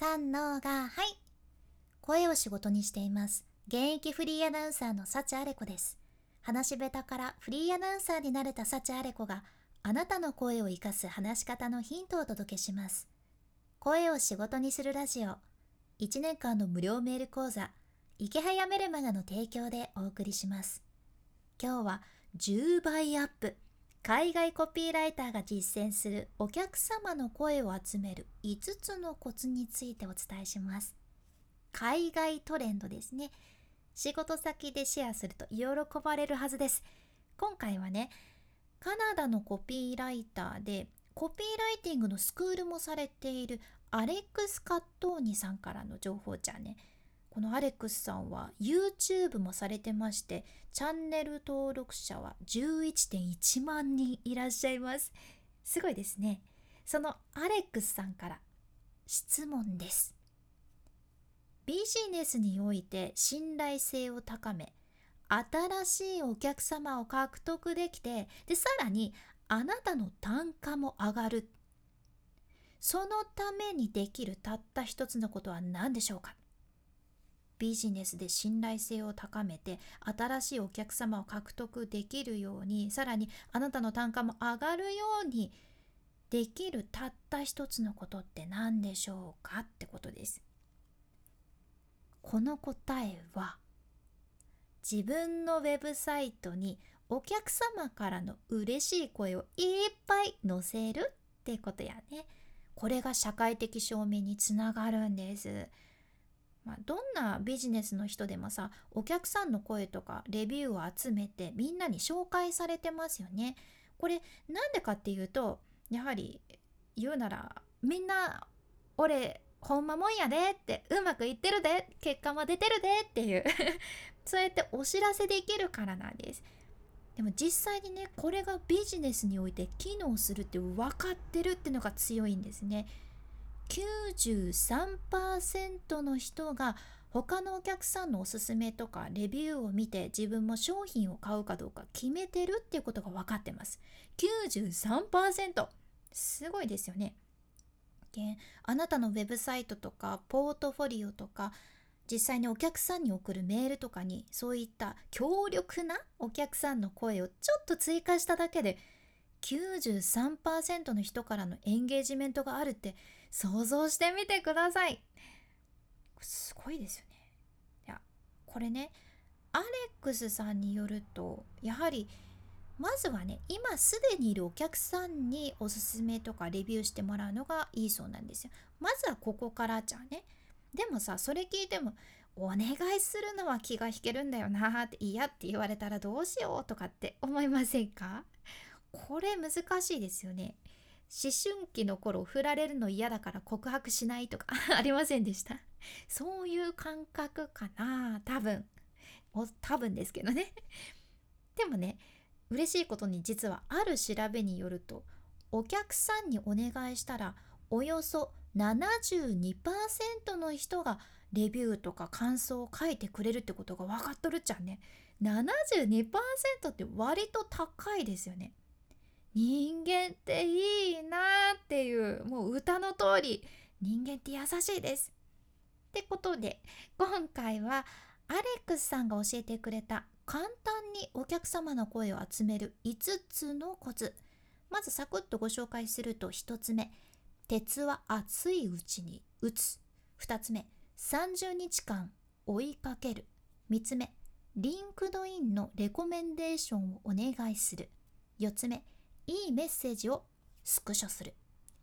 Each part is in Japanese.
三のがはい。声を仕事にしています。現役フリーアナウンサーの幸あれ子です。話し下手からフリーアナウンサーになれた幸あれ子があなたの声を生かす話し方のヒントをお届けします。声を仕事にするラジオ。1年間の無料メール講座。池早メルマガの提供でお送りします。今日は10倍アップ。海外コピーライターが実践するお客様の声を集める5つのコツについてお伝えします。海外トレンドですね。仕事先でシェアすると喜ばれるはずです。今回はねカナダのコピーライターでコピーライティングのスクールもされているアレックス・カットーニさんからの情報じゃねこのアレックスさんは YouTube もされてましてチャンネル登録者は11.1万人いらっしゃいます。すごいですね。そのアレックスさんから質問です。ビジネスにおいて信頼性を高め新しいお客様を獲得できてでさらにあなたの単価も上がる。そのためにできるたった一つのことは何でしょうか？ビジネスで信頼性を高めて新しいお客様を獲得できるようにさらにあなたの単価も上がるようにできるたった一つのことって何でしょうかってことです。この答えは自分のウェブサイトにお客様からの嬉しい声をいっぱい載せるってことやね。これが社会的証明につながるんです。まあ、どんなビジネスの人でもさお客さんの声とかレビューを集めてみんなに紹介されてますよね。これなんでかっていうとやはり言うならみんな俺ほんまもんやでってうまくいってるで結果も出てるでっていう そうやってお知らせできるからなんです。でも実際にねこれがビジネスにおいて機能するって分かってるっていうのが強いんですね。93%の人が他のお客さんのおすすめとかレビューを見て自分も商品を買うかどうか決めてるっていうことが分かってます。93%すごいですよね。あなたのウェブサイトとかポートフォリオとか実際にお客さんに送るメールとかにそういった強力なお客さんの声をちょっと追加しただけで93%の人からのエンゲージメントがあるって想像してみてください。すごいですよね。いやこれねアレックスさんによるとやはりまずはね今すでにいるお客さんにおすすめとかレビューしてもらうのがいいそうなんですよ。まずはここからじゃあね。でもさそれ聞いてもお願いするのは気が引けるんだよなって嫌って言われたらどうしようとかって思いませんか？これ難しいですよね。思春期の頃振られるの嫌だから告白しないとか ありませんでした？そういう感覚かな多分。多分ですけどね。でもね嬉しいことに実はある調べによるとお客さんにお願いしたらおよそ72%の人がレビューとか感想を書いてくれるってことが分かっとるっちゃね。72%って割と高いですよね。人間っていいなっていう。もう歌の通り人間って優しいです。ってことで今回はアレックスさんが教えてくれた簡単にお客様の声を集める5つのコツ。まずサクッとご紹介すると1つ目。鉄は熱いうちに打つ。2つ目。30日間追いかける。3つ目。 LinkedIn のレコメンデーションをお願いする。4つ目。いいメッセージをスクショする。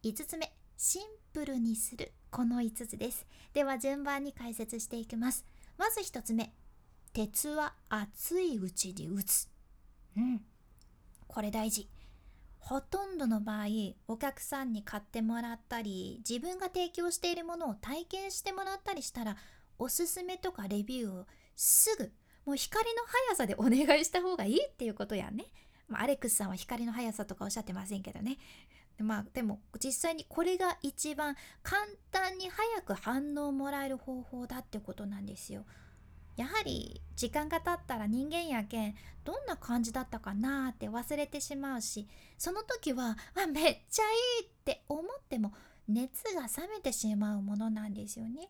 5つ目シンプルにする。この5つです。では順番に解説していきます。まず1つ目鉄は熱いうちに打つ。うん。これ大事。ほとんどの場合お客さんに買ってもらったり自分が提供しているものを体験してもらったりしたらおすすめとかレビューをすぐもう光の速さでお願いした方がいいっていうことやね。まあ、アレックスさんは光の速さとかおっしゃってませんけどね。まあでも実際にこれが一番簡単に早く反応をもらえる方法だってことなんですよ。やはり時間が経ったら人間やけんどんな感じだったかなって忘れてしまうしその時はあめっちゃいいって思っても熱が冷めてしまうものなんですよね。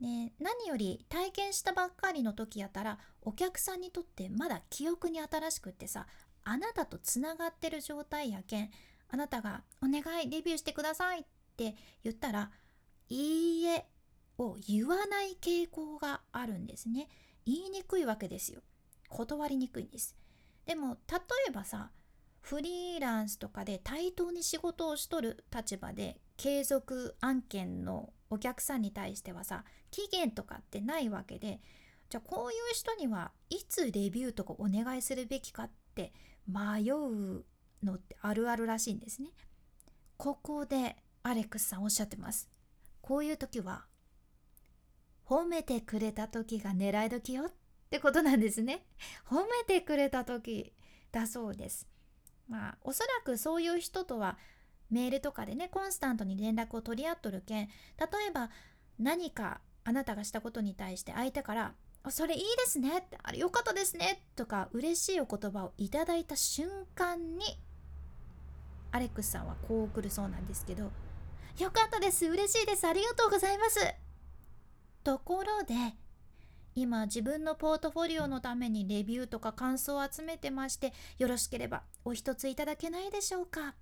ね、何より体験したばっかりの時やったらお客さんにとってまだ記憶に新しくってさあなたとつながってる状態やけんあなたが「お願いレビューしてください」って言ったら「いいえ」を言わない傾向があるんですね。言いにくいわけですよ。断りにくいんです。でも例えばさフリーランスとかで対等に仕事をしとる立場で継続案件のお客さんに対してはさ期限とかってないわけでじゃあこういう人にはいつレビューとかお願いするべきかって迷うのってあるあるらしいんですね。ここでアレックスさんおっしゃってます。こういう時は褒めてくれた時が狙い時よってことなんですね。褒めてくれた時だそうです。まあおそらくそういう人とはメールとかでねコンスタントに連絡を取り合っとるけん例えば何かあなたがしたことに対して相手から「それいいですね」あれよかったですね」とか嬉しいお言葉をいただいた瞬間にアレックスさんはこう送るそうなんですけど「よかったです。嬉しいです。ありがとうございます」ところで今自分のポートフォリオのためにレビューとか感想を集めてましてよろしければお一ついただけないでしょうか。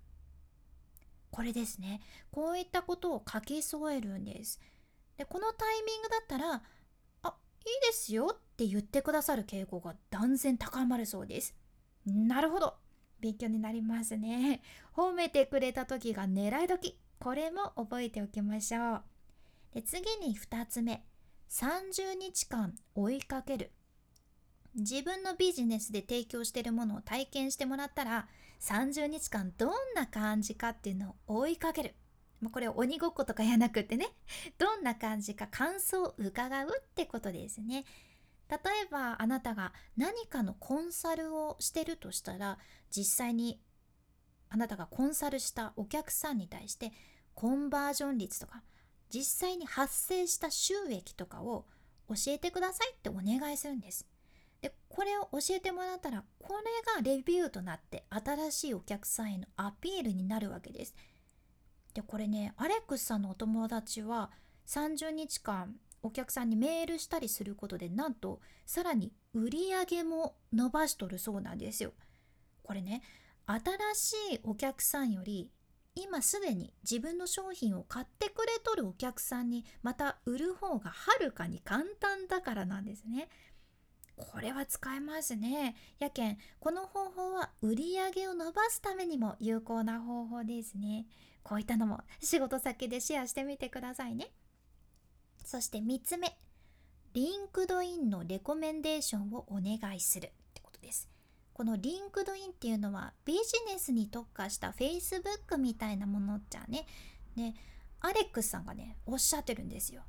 これですね。こういったことを書き添えるんです。でこのタイミングだったら「いですよ」って言ってくださる傾向が断然高まるそうです。なるほど。勉強になりますね。褒めてくれた時が狙い時。これも覚えておきましょう。で次に2つ目。30日間追いかける。自分のビジネスで提供しているものを体験してもらったら30日間どんな感じかっていうのを追いかける。もうこれ鬼ごっことかやなくってねどんな感じか感想を伺うってことですね例えばあなたが何かのコンサルをしてるとしたら実際にあなたがコンサルしたお客さんに対してコンバージョン率とか実際に発生した収益とかを教えてくださいってお願いするんです。でこれを教えてもらったらこれがレビューとなって新しいお客さんへのアピールになるわけです。でこれねアレックスさんのお友達は30日間お客さんにメールしたりすることでなんとさらに売り上げも伸ばしとるそうなんですよ。これね新しいお客さんより今すでに自分の商品を買ってくれとるお客さんにまた売る方がはるかに簡単だからなんですね。これは使えますね。やけん、この方法は売り上げを伸ばすためにも有効な方法ですね。こういったのも仕事先でシェアしてみてくださいね。そして3つ目、 LinkedIn のレコメンデーションをお願いするってことです。この LinkedIn っていうのはビジネスに特化した Facebook みたいなものじゃね。で、アレックスさんがね、おっしゃってるんですよ。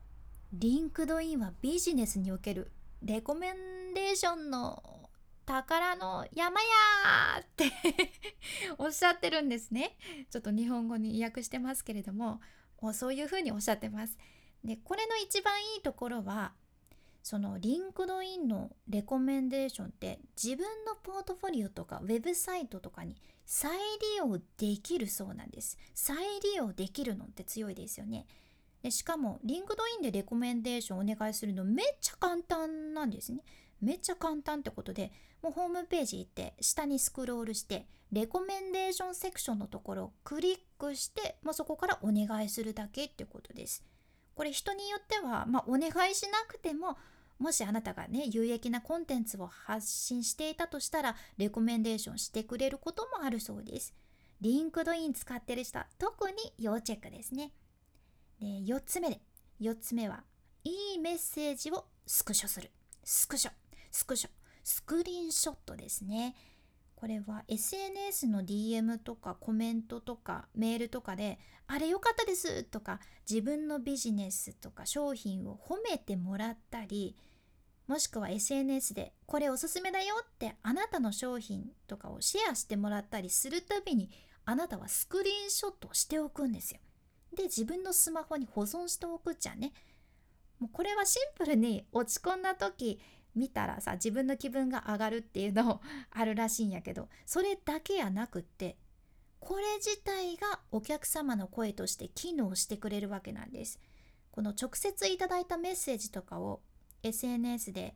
LinkedIn はビジネスにおけるレコメンデーションの宝の山やーって おっしゃってるんですね。ちょっと日本語に訳してますけれども、そういうふうにおっしゃってます。で、これの一番いいところは、その LinkedIn のレコメンデーションって自分のポートフォリオとかウェブサイトとかに再利用できるそうなんです。再利用できるのって強いですよね。でしかも LinkedIn でレコメンデーションお願いするのめっちゃ簡単なんですね。めっちゃ簡単ってことでもうホームページ行って下にスクロールしてレコメンデーションセクションのところをクリックして、まあ、そこからお願いするだけってことです。これ人によっては、まあ、お願いしなくてももしあなたがね有益なコンテンツを発信していたとしたらレコメンデーションしてくれることもあるそうです。LinkedIn 使ってる人は特に要チェックですね。で4つ目で4つ目はいいメッセージをスクショするスクショスクショスクリーンショットですねこれは SNS の DM とかコメントとかメールとかで「あれ良かったです」とか自分のビジネスとか商品を褒めてもらったりもしくは SNS で「これおすすめだよ」ってあなたの商品とかをシェアしてもらったりするたびにあなたはスクリーンショットをしておくんですよ。で自分のスマホに保存しておくじゃんね。もうこれはシンプルに落ち込んだ時見たらさ自分の気分が上がるっていうのあるらしいんやけどそれだけやなくってこれ自体がお客様の声として機能してくれるわけなんです。この直接いただいたメッセージとかを SNS で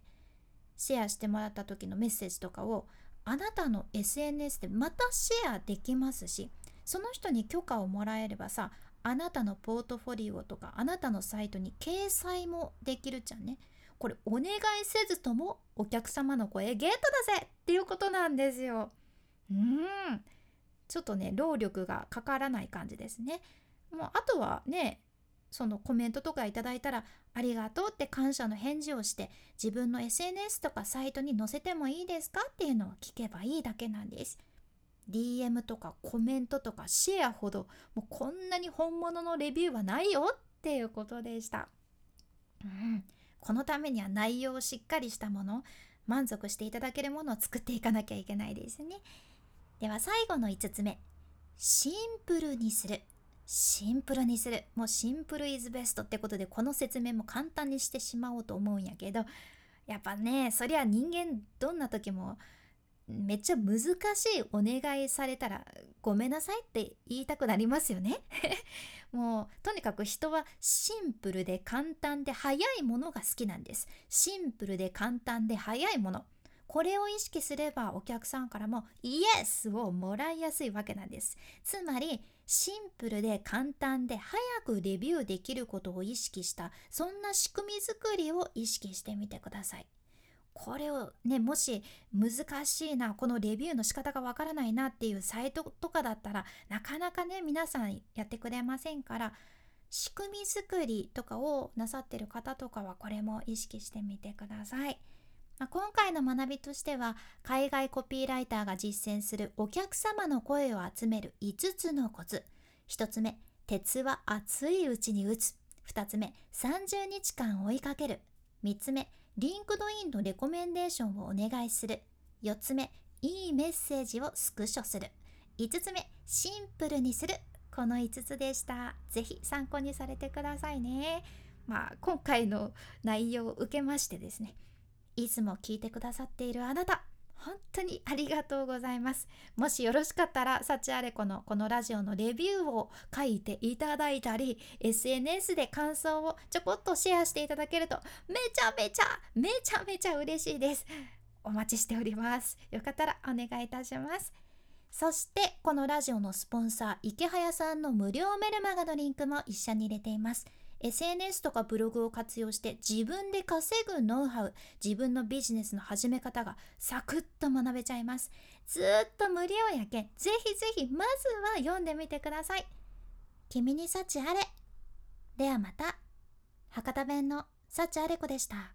シェアしてもらった時のメッセージとかをあなたの SNS でまたシェアできますしその人に許可をもらえればさあなたのポートフォリオとかあなたのサイトに掲載もできるじゃんね。これお願いせずともお客様の声ゲットだぜっていうことなんですよ。うん。ちょっとね労力がかからない感じですね。もうあとはねそのコメントとかいただいたらありがとうって感謝の返事をして自分の SNS とかサイトに載せてもいいですかっていうのを聞けばいいだけなんです。DM とかコメントとかシェアほどもうこんなに本物のレビューはないよっていうことでした、うん、このためには内容をしっかりしたもの満足していただけるものを作っていかなきゃいけないですね。では最後の5つ目。シンプルにする。シンプルにする。もうシンプルイズベストってことでこの説明も簡単にしてしまおうと思うんやけどやっぱねそりゃ人間どんな時もめっちゃ難しいお願いされたらごめんなさいって言いたくなりますよね。もうとにかく人はシンプルで簡単で早いものが好きなんです。シンプルで簡単で早いもの。これを意識すればお客さんからもイエスをもらいやすいわけなんです。つまりシンプルで簡単で早くレビューできることを意識した。そんな仕組み作りを意識してみてください。これをねもし難しいなこのレビューの仕方がわからないなっていうサイトとかだったらなかなかね皆さんやってくれませんから仕組み作りとかをなさってる方とかはこれも意識してみてください。まあ、今回の学びとしては海外コピーライターが実践するお客様の声を集める5つのコツ。1つ目鉄は熱いうちに打つ。2つ目30日間追いかける。3つ目 LinkedIn のレコメンデーションをお願いする。4つ目いいメッセージをスクショする。5つ目シンプルにする。この5つでした。ぜひ参考にされてくださいね。まあ今回の内容を受けましてですねいつも聞いてくださっているあなた本当にありがとうございます。もしよろしかったらサチアレコのこのラジオのレビューを書いていただいたり SNS で感想をちょこっとシェアしていただけるとめちゃめちゃめちゃめちゃ嬉しいです。お待ちしております。よかったらお願いいたします。そしてこのラジオのスポンサー池早さんの無料メルマガのリンクも一緒に入れています。SNS とかブログを活用して自分で稼ぐノウハウ自分のビジネスの始め方がサクッと学べちゃいます。ずっと無料やけんぜひぜひまずは読んでみてください。君に幸あれ。ではまた。博多弁の幸あれ子でした。